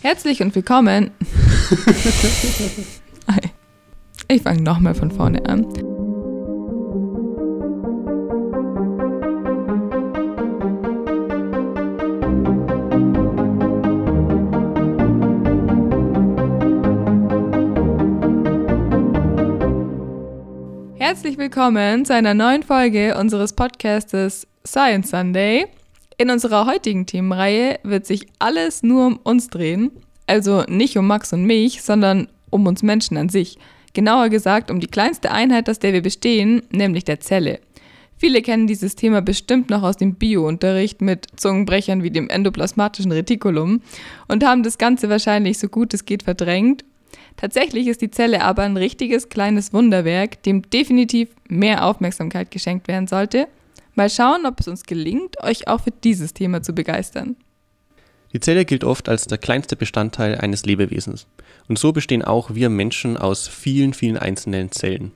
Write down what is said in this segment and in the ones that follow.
Herzlich und willkommen. ich fange nochmal von vorne an. Herzlich willkommen zu einer neuen Folge unseres Podcastes Science Sunday. In unserer heutigen Themenreihe wird sich alles nur um uns drehen. Also nicht um Max und mich, sondern um uns Menschen an sich. Genauer gesagt um die kleinste Einheit, aus der wir bestehen, nämlich der Zelle. Viele kennen dieses Thema bestimmt noch aus dem Bio-Unterricht mit Zungenbrechern wie dem endoplasmatischen Retikulum und haben das Ganze wahrscheinlich so gut es geht verdrängt. Tatsächlich ist die Zelle aber ein richtiges kleines Wunderwerk, dem definitiv mehr Aufmerksamkeit geschenkt werden sollte Mal schauen, ob es uns gelingt, euch auch für dieses Thema zu begeistern. Die Zelle gilt oft als der kleinste Bestandteil eines Lebewesens. Und so bestehen auch wir Menschen aus vielen, vielen einzelnen Zellen.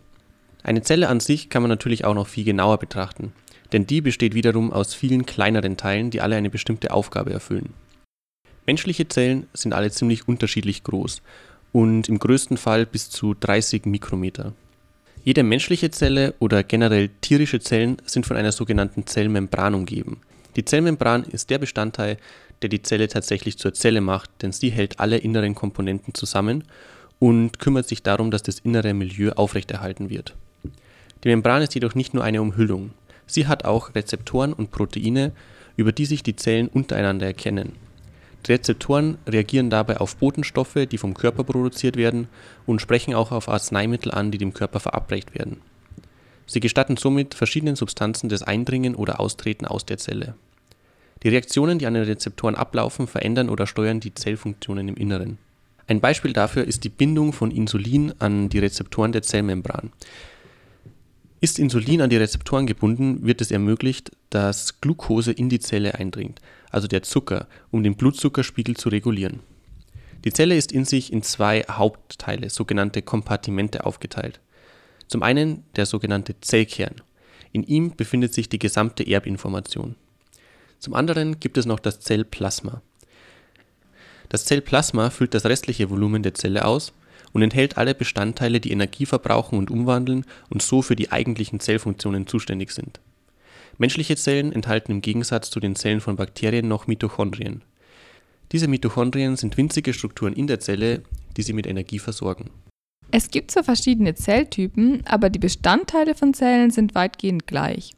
Eine Zelle an sich kann man natürlich auch noch viel genauer betrachten, denn die besteht wiederum aus vielen kleineren Teilen, die alle eine bestimmte Aufgabe erfüllen. Menschliche Zellen sind alle ziemlich unterschiedlich groß und im größten Fall bis zu 30 Mikrometer. Jede menschliche Zelle oder generell tierische Zellen sind von einer sogenannten Zellmembran umgeben. Die Zellmembran ist der Bestandteil, der die Zelle tatsächlich zur Zelle macht, denn sie hält alle inneren Komponenten zusammen und kümmert sich darum, dass das innere Milieu aufrechterhalten wird. Die Membran ist jedoch nicht nur eine Umhüllung. Sie hat auch Rezeptoren und Proteine, über die sich die Zellen untereinander erkennen. Rezeptoren reagieren dabei auf Botenstoffe, die vom Körper produziert werden, und sprechen auch auf Arzneimittel an, die dem Körper verabreicht werden. Sie gestatten somit verschiedenen Substanzen das Eindringen oder Austreten aus der Zelle. Die Reaktionen, die an den Rezeptoren ablaufen, verändern oder steuern die Zellfunktionen im Inneren. Ein Beispiel dafür ist die Bindung von Insulin an die Rezeptoren der Zellmembran. Ist Insulin an die Rezeptoren gebunden, wird es ermöglicht, dass Glucose in die Zelle eindringt, also der Zucker, um den Blutzuckerspiegel zu regulieren. Die Zelle ist in sich in zwei Hauptteile, sogenannte Kompartimente, aufgeteilt. Zum einen der sogenannte Zellkern. In ihm befindet sich die gesamte Erbinformation. Zum anderen gibt es noch das Zellplasma. Das Zellplasma füllt das restliche Volumen der Zelle aus und enthält alle Bestandteile, die Energie verbrauchen und umwandeln und so für die eigentlichen Zellfunktionen zuständig sind. Menschliche Zellen enthalten im Gegensatz zu den Zellen von Bakterien noch Mitochondrien. Diese Mitochondrien sind winzige Strukturen in der Zelle, die sie mit Energie versorgen. Es gibt zwar verschiedene Zelltypen, aber die Bestandteile von Zellen sind weitgehend gleich.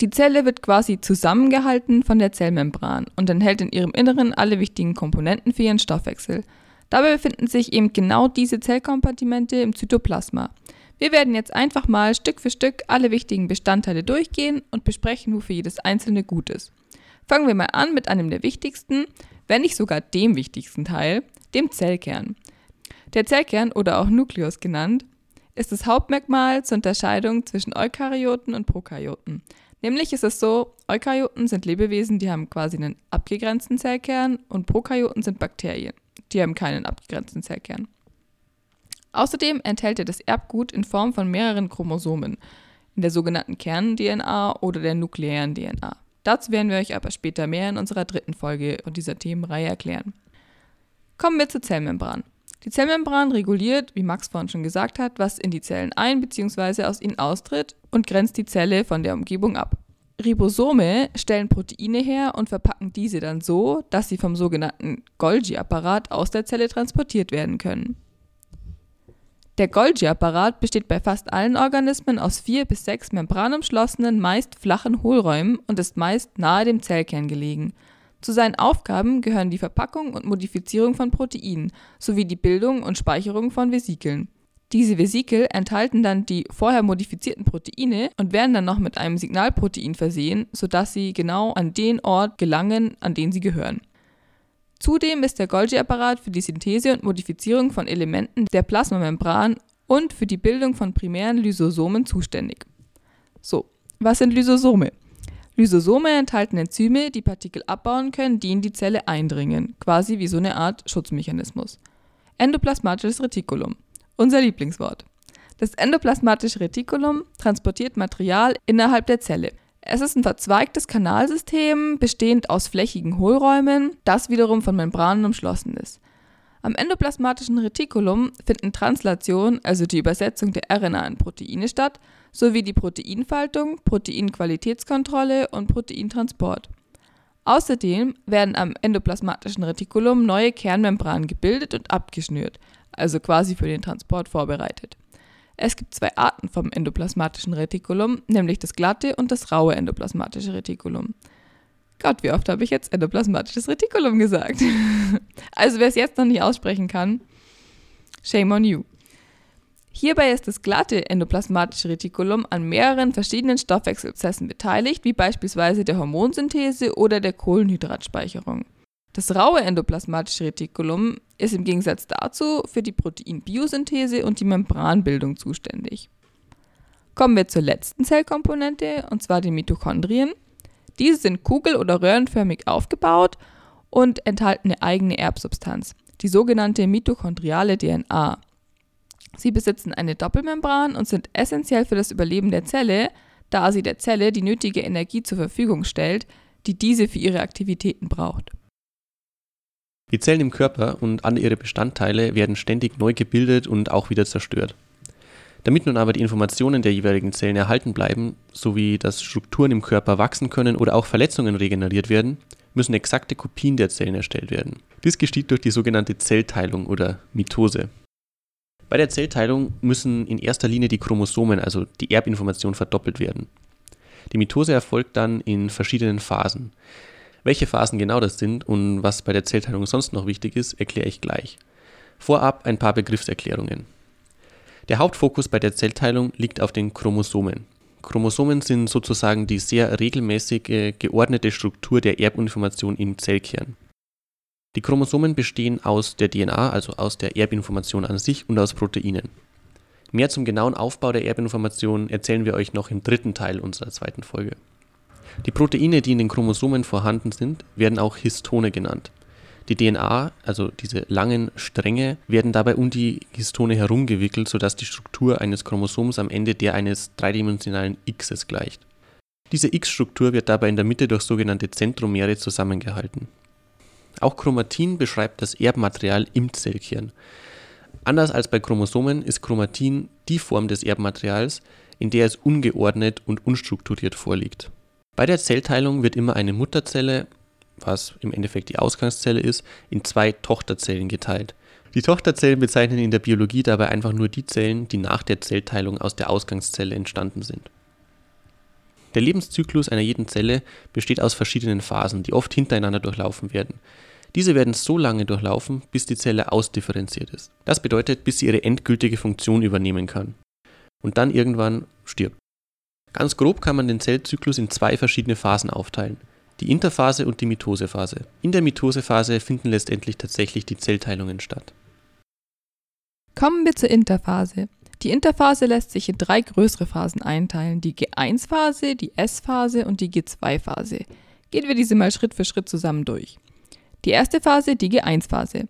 Die Zelle wird quasi zusammengehalten von der Zellmembran und enthält in ihrem Inneren alle wichtigen Komponenten für ihren Stoffwechsel. Dabei befinden sich eben genau diese Zellkompartimente im Zytoplasma. Wir werden jetzt einfach mal Stück für Stück alle wichtigen Bestandteile durchgehen und besprechen, wofür jedes einzelne gut ist. Fangen wir mal an mit einem der wichtigsten, wenn nicht sogar dem wichtigsten Teil, dem Zellkern. Der Zellkern oder auch Nukleus genannt, ist das Hauptmerkmal zur Unterscheidung zwischen Eukaryoten und Prokaryoten. Nämlich ist es so, Eukaryoten sind Lebewesen, die haben quasi einen abgegrenzten Zellkern und Prokaryoten sind Bakterien die haben keinen abgegrenzten Zellkern. Außerdem enthält er das Erbgut in Form von mehreren Chromosomen, in der sogenannten Kern-DNA oder der nukleären DNA. Dazu werden wir euch aber später mehr in unserer dritten Folge dieser Themenreihe erklären. Kommen wir zur Zellmembran. Die Zellmembran reguliert, wie Max vorhin schon gesagt hat, was in die Zellen ein- bzw. aus ihnen austritt und grenzt die Zelle von der Umgebung ab. Ribosome stellen Proteine her und verpacken diese dann so, dass sie vom sogenannten Golgi-Apparat aus der Zelle transportiert werden können. Der Golgi-Apparat besteht bei fast allen Organismen aus vier bis sechs membranumschlossenen, meist flachen Hohlräumen und ist meist nahe dem Zellkern gelegen. Zu seinen Aufgaben gehören die Verpackung und Modifizierung von Proteinen sowie die Bildung und Speicherung von Vesikeln. Diese Vesikel enthalten dann die vorher modifizierten Proteine und werden dann noch mit einem Signalprotein versehen, sodass sie genau an den Ort gelangen, an den sie gehören. Zudem ist der Golgi-Apparat für die Synthese und Modifizierung von Elementen der Plasmamembran und für die Bildung von primären Lysosomen zuständig. So, was sind Lysosome? Lysosome enthalten Enzyme, die Partikel abbauen können, die in die Zelle eindringen, quasi wie so eine Art Schutzmechanismus. Endoplasmatisches Retikulum. Unser Lieblingswort. Das endoplasmatische Retikulum transportiert Material innerhalb der Zelle. Es ist ein verzweigtes Kanalsystem, bestehend aus flächigen Hohlräumen, das wiederum von Membranen umschlossen ist. Am endoplasmatischen Retikulum finden Translation, also die Übersetzung der RNA in Proteine statt, sowie die Proteinfaltung, Proteinqualitätskontrolle und Proteintransport. Außerdem werden am endoplasmatischen Retikulum neue Kernmembranen gebildet und abgeschnürt, also quasi für den Transport vorbereitet. Es gibt zwei Arten vom endoplasmatischen Retikulum, nämlich das glatte und das raue endoplasmatische Retikulum. Gott, wie oft habe ich jetzt endoplasmatisches Retikulum gesagt? also wer es jetzt noch nicht aussprechen kann, shame on you. Hierbei ist das glatte endoplasmatische Retikulum an mehreren verschiedenen Stoffwechselprozessen beteiligt, wie beispielsweise der Hormonsynthese oder der Kohlenhydratspeicherung. Das raue endoplasmatische Retikulum ist im Gegensatz dazu für die Proteinbiosynthese und die Membranbildung zuständig. Kommen wir zur letzten Zellkomponente, und zwar den Mitochondrien. Diese sind kugel- oder röhrenförmig aufgebaut und enthalten eine eigene Erbsubstanz, die sogenannte mitochondriale DNA. Sie besitzen eine Doppelmembran und sind essentiell für das Überleben der Zelle, da sie der Zelle die nötige Energie zur Verfügung stellt, die diese für ihre Aktivitäten braucht. Die Zellen im Körper und alle ihre Bestandteile werden ständig neu gebildet und auch wieder zerstört. Damit nun aber die Informationen der jeweiligen Zellen erhalten bleiben, sowie dass Strukturen im Körper wachsen können oder auch Verletzungen regeneriert werden, müssen exakte Kopien der Zellen erstellt werden. Dies geschieht durch die sogenannte Zellteilung oder Mitose. Bei der Zellteilung müssen in erster Linie die Chromosomen, also die Erbinformation, verdoppelt werden. Die Mitose erfolgt dann in verschiedenen Phasen. Welche Phasen genau das sind und was bei der Zellteilung sonst noch wichtig ist, erkläre ich gleich. Vorab ein paar Begriffserklärungen. Der Hauptfokus bei der Zellteilung liegt auf den Chromosomen. Chromosomen sind sozusagen die sehr regelmäßige, geordnete Struktur der Erbinformation im Zellkern. Die Chromosomen bestehen aus der DNA, also aus der Erbinformation an sich und aus Proteinen. Mehr zum genauen Aufbau der Erbinformation erzählen wir euch noch im dritten Teil unserer zweiten Folge. Die Proteine, die in den Chromosomen vorhanden sind, werden auch Histone genannt. Die DNA, also diese langen Stränge, werden dabei um die Histone herumgewickelt, sodass die Struktur eines Chromosoms am Ende der eines dreidimensionalen Xs gleicht. Diese X-Struktur wird dabei in der Mitte durch sogenannte Zentromere zusammengehalten. Auch Chromatin beschreibt das Erbmaterial im Zellkern. Anders als bei Chromosomen ist Chromatin die Form des Erbmaterials, in der es ungeordnet und unstrukturiert vorliegt. Bei der Zellteilung wird immer eine Mutterzelle was im Endeffekt die Ausgangszelle ist, in zwei Tochterzellen geteilt. Die Tochterzellen bezeichnen in der Biologie dabei einfach nur die Zellen, die nach der Zellteilung aus der Ausgangszelle entstanden sind. Der Lebenszyklus einer jeden Zelle besteht aus verschiedenen Phasen, die oft hintereinander durchlaufen werden. Diese werden so lange durchlaufen, bis die Zelle ausdifferenziert ist. Das bedeutet, bis sie ihre endgültige Funktion übernehmen kann. Und dann irgendwann stirbt. Ganz grob kann man den Zellzyklus in zwei verschiedene Phasen aufteilen die Interphase und die Mitosephase. In der Mitosephase finden letztendlich tatsächlich die Zellteilungen statt. Kommen wir zur Interphase. Die Interphase lässt sich in drei größere Phasen einteilen, die G1-Phase, die S-Phase und die G2-Phase. Gehen wir diese mal Schritt für Schritt zusammen durch. Die erste Phase, die G1-Phase.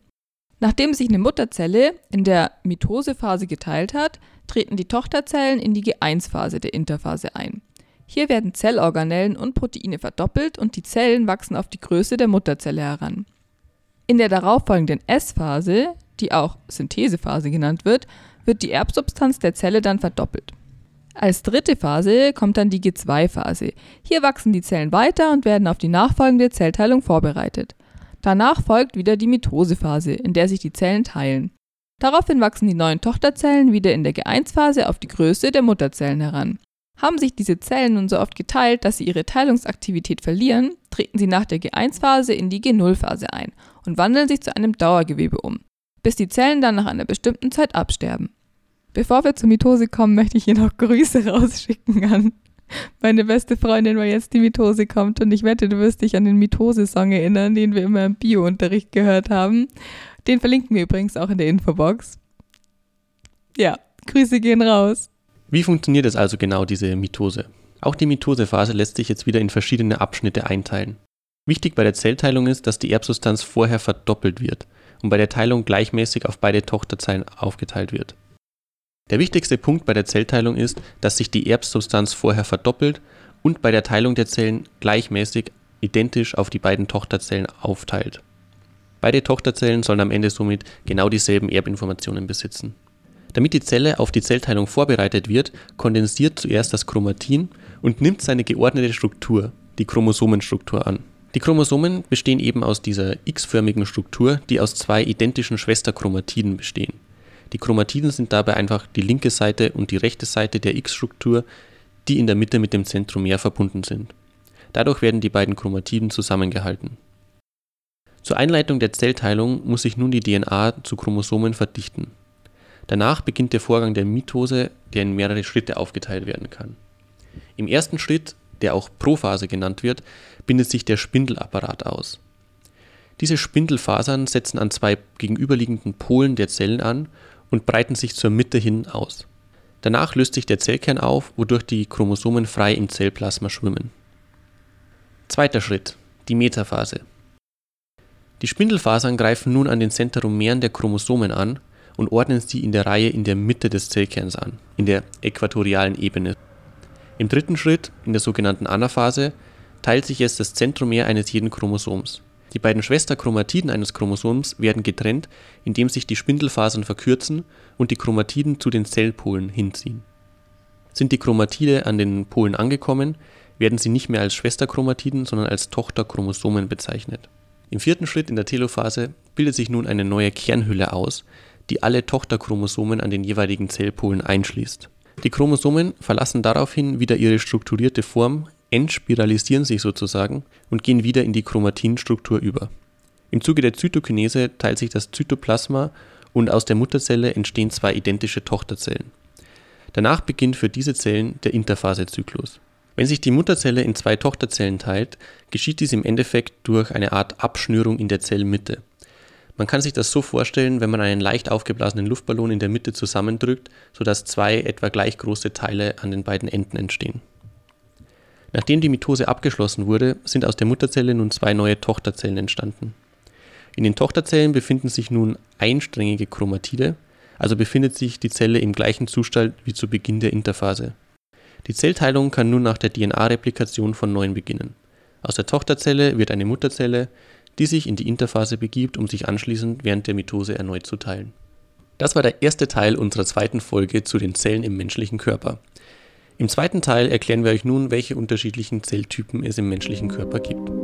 Nachdem sich eine Mutterzelle in der Mitosephase geteilt hat, treten die Tochterzellen in die G1-Phase der Interphase ein. Hier werden Zellorganellen und Proteine verdoppelt und die Zellen wachsen auf die Größe der Mutterzelle heran. In der darauffolgenden S-Phase, die auch Synthesephase genannt wird, wird die Erbsubstanz der Zelle dann verdoppelt. Als dritte Phase kommt dann die G2-Phase. Hier wachsen die Zellen weiter und werden auf die nachfolgende Zellteilung vorbereitet. Danach folgt wieder die Mitosephase, in der sich die Zellen teilen. Daraufhin wachsen die neuen Tochterzellen wieder in der G1-Phase auf die Größe der Mutterzellen heran. Haben sich diese Zellen nun so oft geteilt, dass sie ihre Teilungsaktivität verlieren, treten sie nach der G1-Phase in die G0-Phase ein und wandeln sich zu einem Dauergewebe um, bis die Zellen dann nach einer bestimmten Zeit absterben. Bevor wir zur Mitose kommen, möchte ich hier noch Grüße rausschicken an meine beste Freundin, weil jetzt die Mitose kommt und ich wette, du wirst dich an den Mitose-Song erinnern, den wir immer im Bio-Unterricht gehört haben. Den verlinken wir übrigens auch in der Infobox. Ja, Grüße gehen raus. Wie funktioniert es also genau, diese Mitose? Auch die Mitosephase lässt sich jetzt wieder in verschiedene Abschnitte einteilen. Wichtig bei der Zellteilung ist, dass die Erbsubstanz vorher verdoppelt wird und bei der Teilung gleichmäßig auf beide Tochterzellen aufgeteilt wird. Der wichtigste Punkt bei der Zellteilung ist, dass sich die Erbsubstanz vorher verdoppelt und bei der Teilung der Zellen gleichmäßig identisch auf die beiden Tochterzellen aufteilt. Beide Tochterzellen sollen am Ende somit genau dieselben Erbinformationen besitzen. Damit die Zelle auf die Zellteilung vorbereitet wird, kondensiert zuerst das Chromatin und nimmt seine geordnete Struktur, die Chromosomenstruktur, an. Die Chromosomen bestehen eben aus dieser x-förmigen Struktur, die aus zwei identischen Schwesterchromatiden bestehen. Die Chromatiden sind dabei einfach die linke Seite und die rechte Seite der X-Struktur, die in der Mitte mit dem Zentromer verbunden sind. Dadurch werden die beiden Chromatiden zusammengehalten. Zur Einleitung der Zellteilung muss sich nun die DNA zu Chromosomen verdichten. Danach beginnt der Vorgang der Mitose, der in mehrere Schritte aufgeteilt werden kann. Im ersten Schritt, der auch Prophase genannt wird, bindet sich der Spindelapparat aus. Diese Spindelfasern setzen an zwei gegenüberliegenden Polen der Zellen an und breiten sich zur Mitte hin aus. Danach löst sich der Zellkern auf, wodurch die Chromosomen frei im Zellplasma schwimmen. Zweiter Schritt, die Metaphase. Die Spindelfasern greifen nun an den Zentromeren der Chromosomen an und ordnen sie in der Reihe in der Mitte des Zellkerns an, in der äquatorialen Ebene. Im dritten Schritt, in der sogenannten Anaphase, teilt sich jetzt das Zentromer eines jeden Chromosoms. Die beiden Schwesterchromatiden eines Chromosoms werden getrennt, indem sich die Spindelfasern verkürzen und die Chromatiden zu den Zellpolen hinziehen. Sind die Chromatide an den Polen angekommen, werden sie nicht mehr als Schwesterchromatiden, sondern als Tochterchromosomen bezeichnet. Im vierten Schritt in der Telophase bildet sich nun eine neue Kernhülle aus, die alle Tochterchromosomen an den jeweiligen Zellpolen einschließt. Die Chromosomen verlassen daraufhin wieder ihre strukturierte Form, entspiralisieren sich sozusagen und gehen wieder in die Chromatinstruktur über. Im Zuge der Zytokinese teilt sich das Zytoplasma und aus der Mutterzelle entstehen zwei identische Tochterzellen. Danach beginnt für diese Zellen der Interphasezyklus. Wenn sich die Mutterzelle in zwei Tochterzellen teilt, geschieht dies im Endeffekt durch eine Art Abschnürung in der Zellmitte. Man kann sich das so vorstellen, wenn man einen leicht aufgeblasenen Luftballon in der Mitte zusammendrückt, sodass zwei etwa gleich große Teile an den beiden Enden entstehen. Nachdem die Mitose abgeschlossen wurde, sind aus der Mutterzelle nun zwei neue Tochterzellen entstanden. In den Tochterzellen befinden sich nun einsträngige Chromatide, also befindet sich die Zelle im gleichen Zustand wie zu Beginn der Interphase. Die Zellteilung kann nun nach der DNA-Replikation von neuem beginnen. Aus der Tochterzelle wird eine Mutterzelle, die sich in die Interphase begibt, um sich anschließend während der Mitose erneut zu teilen. Das war der erste Teil unserer zweiten Folge zu den Zellen im menschlichen Körper. Im zweiten Teil erklären wir euch nun, welche unterschiedlichen Zelltypen es im menschlichen Körper gibt.